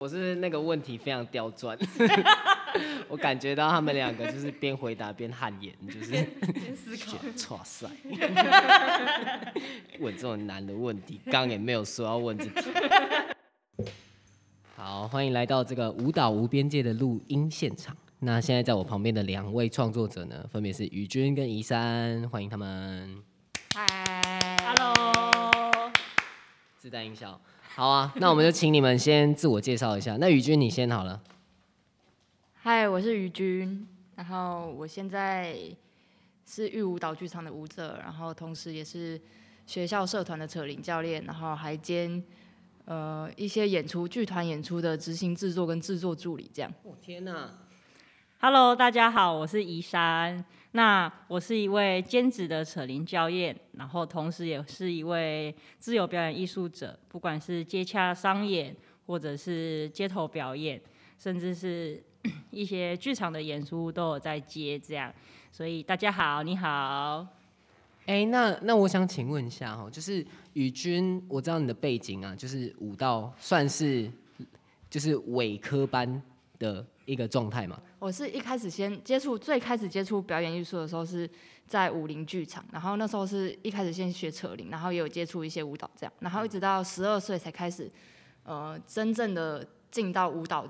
我是那个问题非常刁钻，我感觉到他们两个就是边回答边汗颜，就是边思考。哇塞，问这种难的问题，刚刚也没有说要问这题。好，欢迎来到这个舞蹈无边界的录音现场。那现在在我旁边的两位创作者呢，分别是宇君跟宜山，欢迎他们。嗨 Hello，自带音效。好啊，那我们就请你们先自我介绍一下。那宇君你先好了。嗨，我是于君，然后我现在是玉舞蹈剧场的舞者，然后同时也是学校社团的扯铃教练，然后还兼呃一些演出剧团演出的执行制作跟制作助理这样。我、天哪！Hello，大家好，我是宜山。那我是一位兼职的扯铃教练，然后同时也是一位自由表演艺术者，不管是接洽商演，或者是街头表演，甚至是一些剧场的演出都有在接这样。所以大家好，你好。哎、那那我想请问一下哈，就是宇君，我知道你的背景啊，就是舞蹈算是就是伪科班的一个状态嘛？我是一开始先接触，最开始接触表演艺术的时候是在武林剧场，然后那时候是一开始先学扯铃，然后也有接触一些舞蹈这样，然后一直到十二岁才开始，呃，真正的进到舞蹈，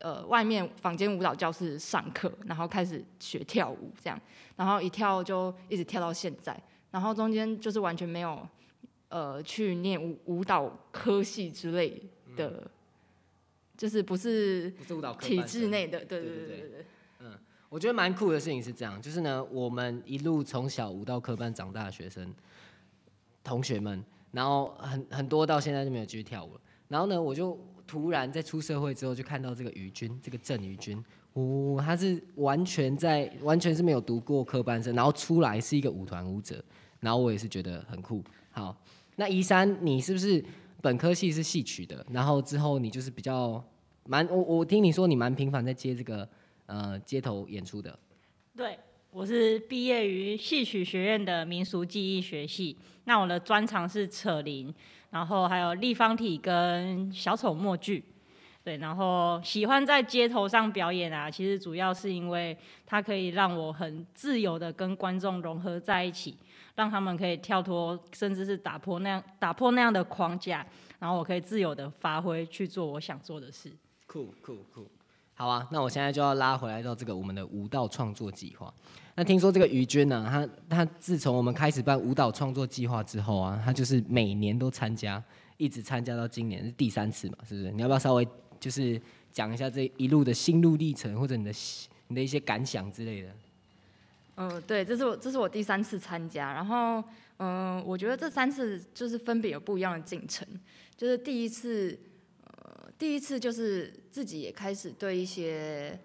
呃，外面房间舞蹈教室上课，然后开始学跳舞这样，然后一跳就一直跳到现在，然后中间就是完全没有，呃，去念舞舞蹈科系之类的，就是不是不是舞蹈科体班制内的，对对对对对对对。我觉得蛮酷的事情是这样，就是呢，我们一路从小舞蹈科班长大的学生同学们，然后很很多到现在就没有继续跳舞了。然后呢，我就突然在出社会之后，就看到这个于军，这个郑于军，哦，他是完全在完全是没有读过科班生，然后出来是一个舞团舞者，然后我也是觉得很酷。好，那宜山，你是不是本科系是戏曲的？然后之后你就是比较蛮，我我听你说你蛮频繁在接这个呃街头演出的。对，我是毕业于戏曲学院的民俗技艺学系。那我的专长是扯铃，然后还有立方体跟小丑默剧。对，然后喜欢在街头上表演啊，其实主要是因为它可以让我很自由的跟观众融合在一起，让他们可以跳脱，甚至是打破那样打破那样的框架，然后我可以自由的发挥去做我想做的事。酷酷酷，好啊，那我现在就要拉回来到这个我们的舞蹈创作计划。那听说这个于娟呢，她她自从我们开始办舞蹈创作计划之后啊，她就是每年都参加，一直参加到今年是第三次嘛，是不是？你要不要稍微就是讲一下这一路的心路历程，或者你的你的一些感想之类的？嗯，对，这是我这是我第三次参加，然后嗯、我觉得这三次就是分别有不一样的进程。就是第一次，呃，第一次就是自己也开始对一些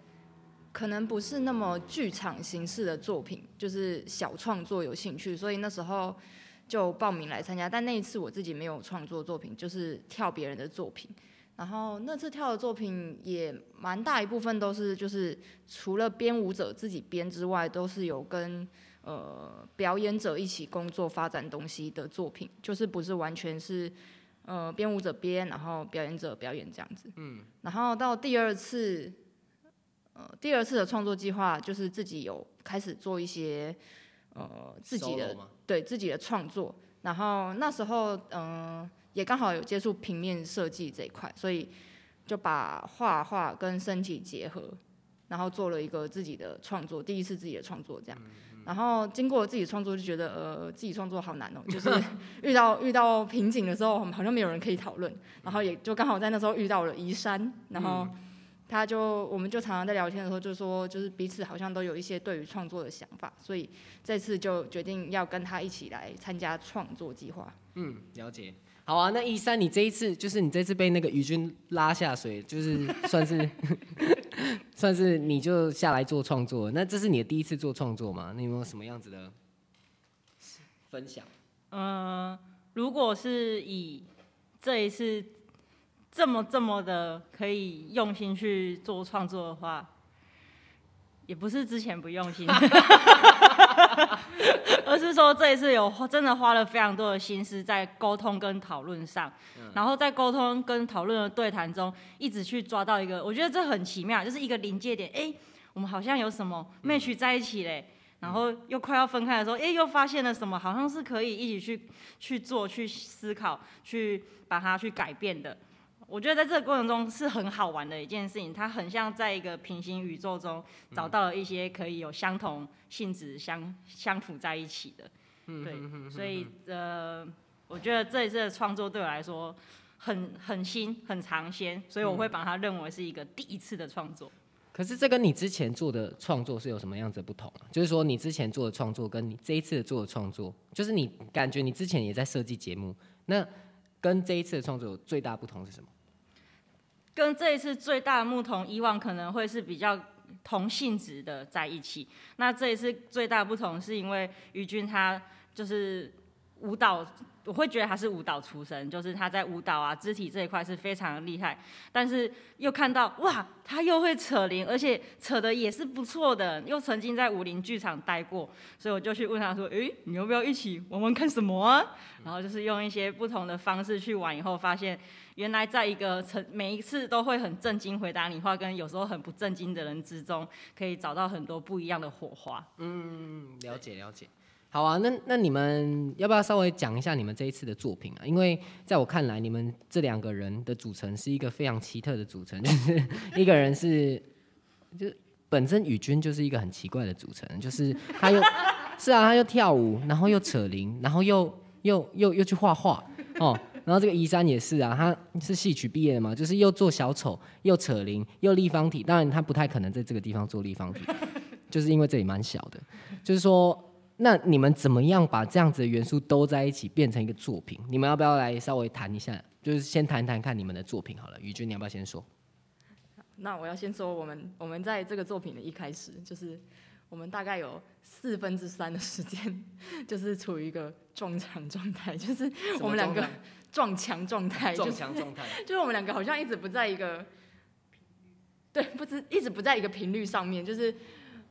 可能不是那么剧场形式的作品，就是小创作有兴趣，所以那时候就报名来参加。但那一次我自己没有创作作品，就是跳别人的作品。然后那次跳的作品也蛮大一部分都是就是除了编舞者自己编之外，都是有跟呃表演者一起工作发展东西的作品，就是不是完全是呃编舞者编，然后表演者表演这样子。嗯。然后到第二次，呃第二次的创作计划就是自己有开始做一些呃自己的对自己的创作，然后那时候嗯、呃也刚好有接触平面设计这一块，所以就把画画跟身体结合，然后做了一个自己的创作，第一次自己的创作这样。然后经过自己创作，就觉得呃自己创作好难哦，就是 遇到遇到瓶颈的时候，好像没有人可以讨论，然后也就刚好在那时候遇到了宜山，然后他就我们就常常在聊天的时候就说，就是彼此好像都有一些对于创作的想法，所以这次就决定要跟他一起来参加创作计划。嗯，了解。好啊，那一三，你这一次就是你这次被那个于军拉下水，就是算是 算是你就下来做创作。那这是你的第一次做创作吗？你有没有什么样子的分享？嗯，如果是以这一次这么这么的可以用心去做创作的话，也不是之前不用心，而是说这一次有花真的花了非常多的心思在沟通跟讨论上，然后在沟通跟讨论的对谈中，一直去抓到一个，我觉得这很奇妙，就是一个临界点，哎、我们好像有什么 match 在一起嘞。然后又快要分开的时候，哎，又发现了什么？好像是可以一起去去做、去思考、去把它去改变的。我觉得在这个过程中是很好玩的一件事情，它很像在一个平行宇宙中找到了一些可以有相同性质相相符在一起的。对，所以呃，我觉得这一次的创作对我来说很很新、很尝鲜，所以我会把它认为是一个第一次的创作。可是这跟你之前做的创作是有什么样子的不同啊？就是说你之前做的创作跟你这一次做的创作，就是你感觉你之前也在设计节目，那跟这一次的创作有最大不同是什么？跟这一次最大的不同，以往可能会是比较同性质的在一起。那这一次最大的不同，是因为于军他就是舞蹈，我会觉得他是舞蹈出身，就是他在舞蹈啊、肢体这一块是非常厉害。但是又看到哇，他又会扯铃，而且扯的也是不错的，又曾经在武林剧场待过，所以我就去问他说：“诶，你要不要一起玩玩看什么啊？”然后就是用一些不同的方式去玩，以后发现。原来在一个成每一次都会很震惊回答你话，跟有时候很不震惊的人之中，可以找到很多不一样的火花。嗯，了解了解。好啊，那那你们要不要稍微讲一下你们这一次的作品啊？因为在我看来，你们这两个人的组成是一个非常奇特的组成，就是一个人是就本身宇君就是一个很奇怪的组成，就是他又 是啊，他又跳舞，然后又扯铃，然后又又又又去画画哦。然后这个宜山也是啊，他是戏曲毕业的嘛，就是又做小丑，又扯铃，又立方体。当然他不太可能在这个地方做立方体，就是因为这里蛮小的。就是说，那你们怎么样把这样子的元素都在一起变成一个作品？你们要不要来稍微谈一下？就是先谈谈看你们的作品好了。宇君，你要不要先说？那我要先说，我们 我们在这个作品的一开始，就是我们大概有四分之三的时间，就是处于一个撞墙状态，就是我们两个撞墙状态，撞墙状态，就是我们两个好像一直不在一个，对，不知一直不在一个频率上面，就是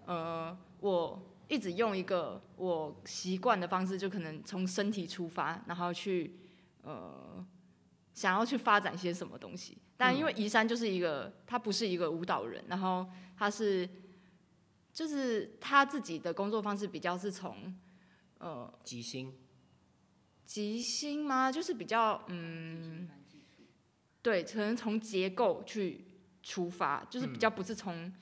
呃，我一直用一个我习惯的方式，就可能从身体出发，然后去呃想要去发展些什么东西。但因为宜山就是一个，他不是一个舞蹈人，然后他是就是他自己的工作方式比较是从呃即兴，即兴吗？就是比较嗯，对，可能从结构去出发，就是比较不是从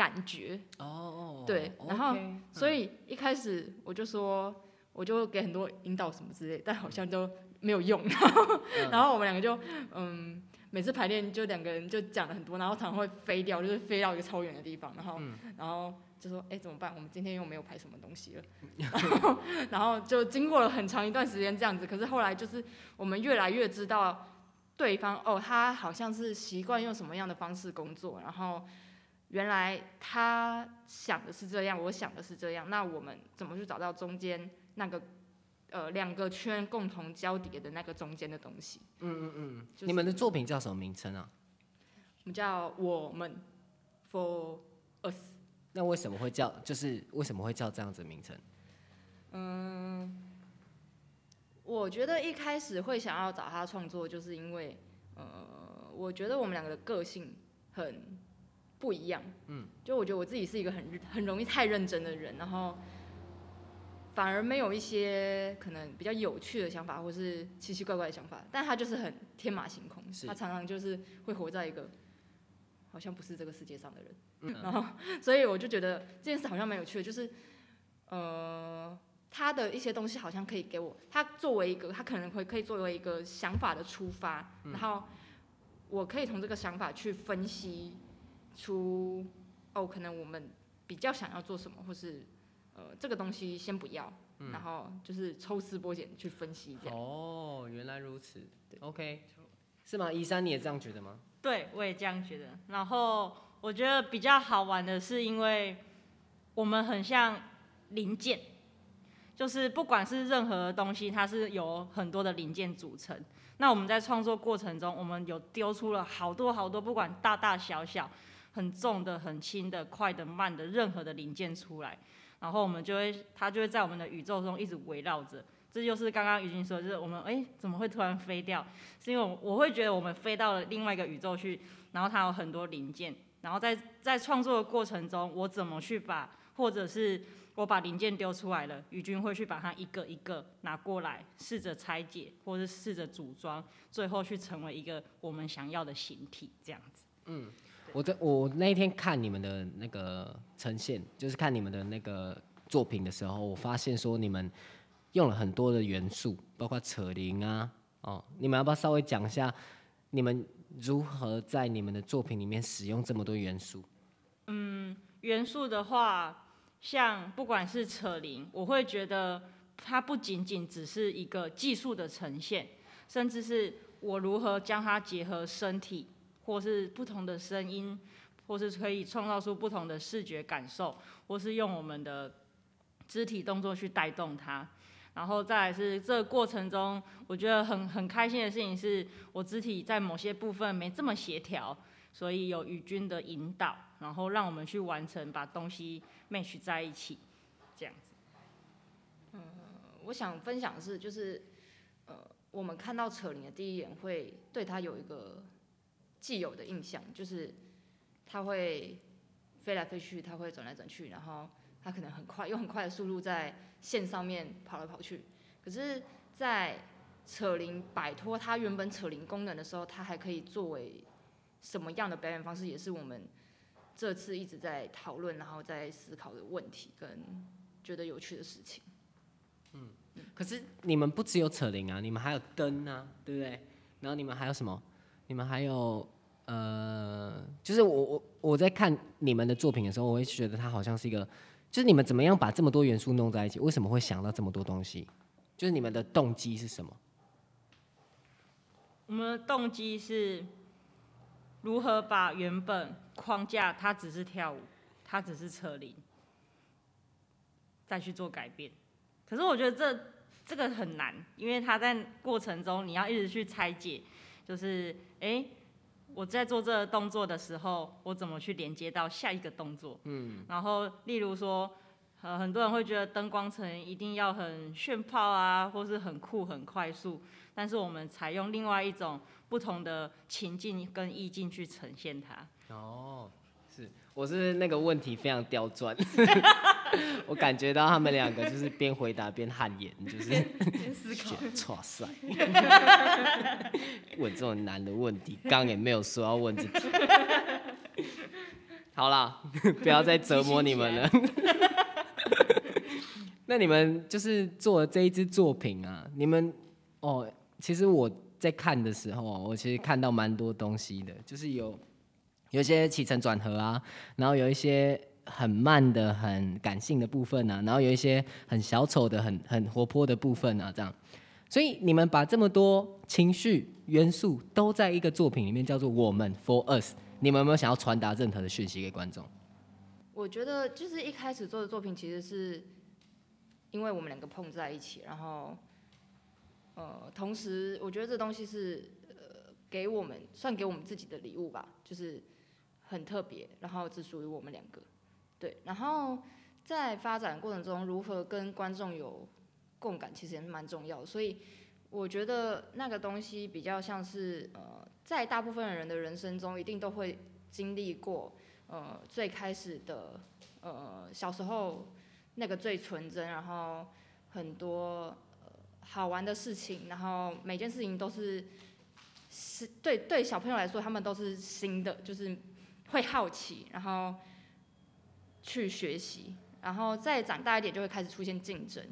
感觉。哦，对然后所以一开始我就说，我就给很多引导什么之类，但好像都没有用。然 后，然后我们两个就嗯，每次排练就两个人就讲了很多，然后常常会飞掉，就是飞到一个超远的地方，然后，然后就说，哎、怎么办？我们今天又没有排什么东西了。然后，然后就经过了很长一段时间这样子，可是后来就是我们越来越知道对方哦，他好像是习惯用什么样的方式工作，然后原来他想的是这样，我想的是这样，那我们怎么去找到中间那个呃两个圈共同交叠的那个中间的东西？嗯嗯嗯，就是你们的作品叫什么名称啊？我们叫我们 for us。那为什么会叫？就是为什么会叫这样子的名称？嗯我觉得一开始会想要找他创作，就是因为，呃，我觉得我们两个的个性很不一样。嗯，就我觉得我自己是一个很很容易太认真的人，然后反而没有一些可能比较有趣的想法，或是奇奇怪怪的想法。但他就是很天马行空，他常常就是会活在一个好像不是这个世界上的人。然后，所以我就觉得这件事好像蛮有趣的，就是，呃，他的一些东西好像可以给我，他作为一个，他可能会可以作为一个想法的出发，然后我可以从这个想法去分析出，哦，可能我们比较想要做什么，或是呃，这个东西先不要，然后就是抽丝剥茧去分析一下。哦，原来如此。OK，是吗？一山你也这样觉得吗？对，我也这样觉得。然后我觉得比较好玩的是，因为我们很像零件，就是不管是任何东西，它是由很多的零件组成。那我们在创作过程中，我们有丢出了好多好多，不管大大小小、很重的、很轻的、快的、慢的，任何的零件出来。然后我们就会它就会在我们的宇宙中一直围绕着。这就是刚刚于军说，就是我们哎怎么会突然飞掉？是因为我会觉得我们飞到了另外一个宇宙去，然后它有很多零件，然后在在创作的过程中，我怎么去把，或者是我把零件丢出来了，宇军会去把它一个一个拿过来，试着拆解，或者试着组装，最后去成为一个我们想要的形体，这样子。嗯我在我那天看你们的那个呈现，就是看你们的那个作品的时候，我发现说你们用了很多的元素，包括扯铃啊，哦，你们要不要稍微讲一下你们如何在你们的作品里面使用这么多元素？嗯元素的话，像不管是扯铃，我会觉得它不仅仅只是一个技术的呈现，甚至是我如何将它结合身体，或是不同的声音，或是可以创造出不同的视觉感受，或是用我们的肢体动作去带动它。然后再来是这个过程中，我觉得很很开心的事情是，我肢体在某些部分没这么协调，所以有宇军的引导，然后让我们去完成把东西 match 在一起，这样子。嗯我想分享的是，就是呃，我们看到扯铃的第一眼，会对他有一个既有的印象，就是它会飞来飞去，它会转来转去，然后它可能很快，用很快的速度在线上面跑来跑去。可是，在扯铃摆脱它原本扯铃功能的时候，它还可以作为什么样的表演方式，也是我们这次一直在讨论，然后在思考的问题跟觉得有趣的事情。嗯可是你们不只有扯铃啊，你们还有灯啊，对不对？然后你们还有什么？你们还有呃，就是我我我在看你们的作品的时候，我会觉得它好像是一个，就是你们怎么样把这么多元素弄在一起？为什么会想到这么多东西？就是你们的动机是什么？我们的动机是如何把原本框架它只是跳舞，它只是车铃，再去做改变。可是我觉得这这个很难，因为它在过程中你要一直去拆解，就是诶，我在做这个动作的时候，我怎么去连接到下一个动作？嗯，然后例如说，呃，很多人会觉得灯光层一定要很炫炮啊，或是很酷很快速，但是我们采用另外一种不同的情境跟意境去呈现它。哦，是，我是那个问题非常刁钻，我感觉到他们两个就是边回答边汗颜，就是思考，哇塞，问这种难的问题，刚也没有说要问这题。好啦，不要再折磨你们了。那你们就是做了这一支作品啊，你们哦，其实我在看的时候啊，我其实看到蛮多东西的，就是有有一些起承转合啊，然后有一些很慢的、很感性的部分啊，然后有一些很小丑的、很很活泼的部分啊，这样。所以你们把这么多情绪元素都在一个作品里面，叫做“我们 For Us”。你们有没有想要传达任何的讯息给观众？我觉得就是一开始做的作品，其实是因为我们两个碰在一起，然后呃，同时我觉得这东西是呃给我们算给我们自己的礼物吧，就是很特别，然后只属于我们两个。对，然后在发展过程中，如何跟观众有共感，其实也是蛮重要的。所以我觉得那个东西比较像是呃，在大部分人的人生中，一定都会经历过。呃，最开始的呃小时候那个最纯真，然后很多好玩的事情，然后每件事情都是是对对小朋友来说，他们都是新的，就是会好奇，然后去学习，然后再长大一点就会开始出现竞争，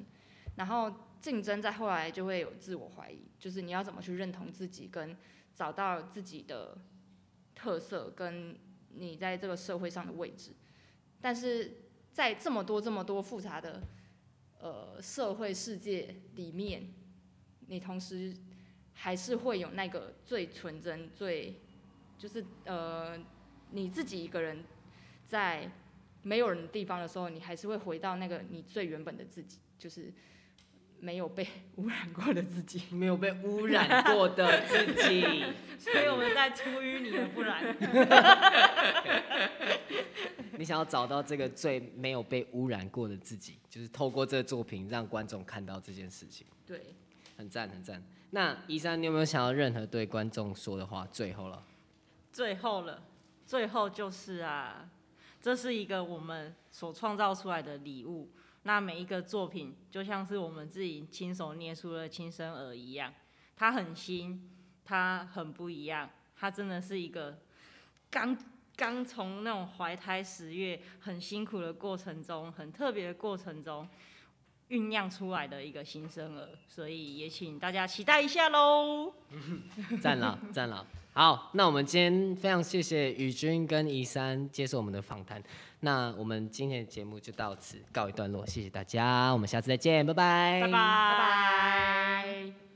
然后竞争再后来就会有自我怀疑，就是你要怎么去认同自己，跟找到自己的特色跟。你在这个社会上的位置，但是在这么多这么多复杂的呃社会世界里面，你同时还是会有那个最纯真、最就是呃你自己一个人在没有人的地方的时候，你还是会回到那个你最原本的自己，就是没有被污染过的自己，没有被污染过的自己。所以我们在出淤泥而不染。你想要找到这个最没有被污染过的自己，就是透过这个作品让观众看到这件事情，对，很赞很赞。那宜山，你有没有想要任何对观众说的话？最后了，最后了，最后就是啊，这是一个我们所创造出来的礼物。那每一个作品就像是我们自己亲手捏出了亲生儿一样，它很新，它很不一样，它真的是一个刚刚从那种怀胎十月很辛苦的过程中，很特别的过程中酝酿出来的一个新生儿，所以也请大家期待一下喽。赞了赞了。好，那我们今天非常谢谢宇君跟宜珊接受我们的访谈。那我们今天的节目就到此告一段落，谢谢大家，我们下次再见，拜拜，拜拜。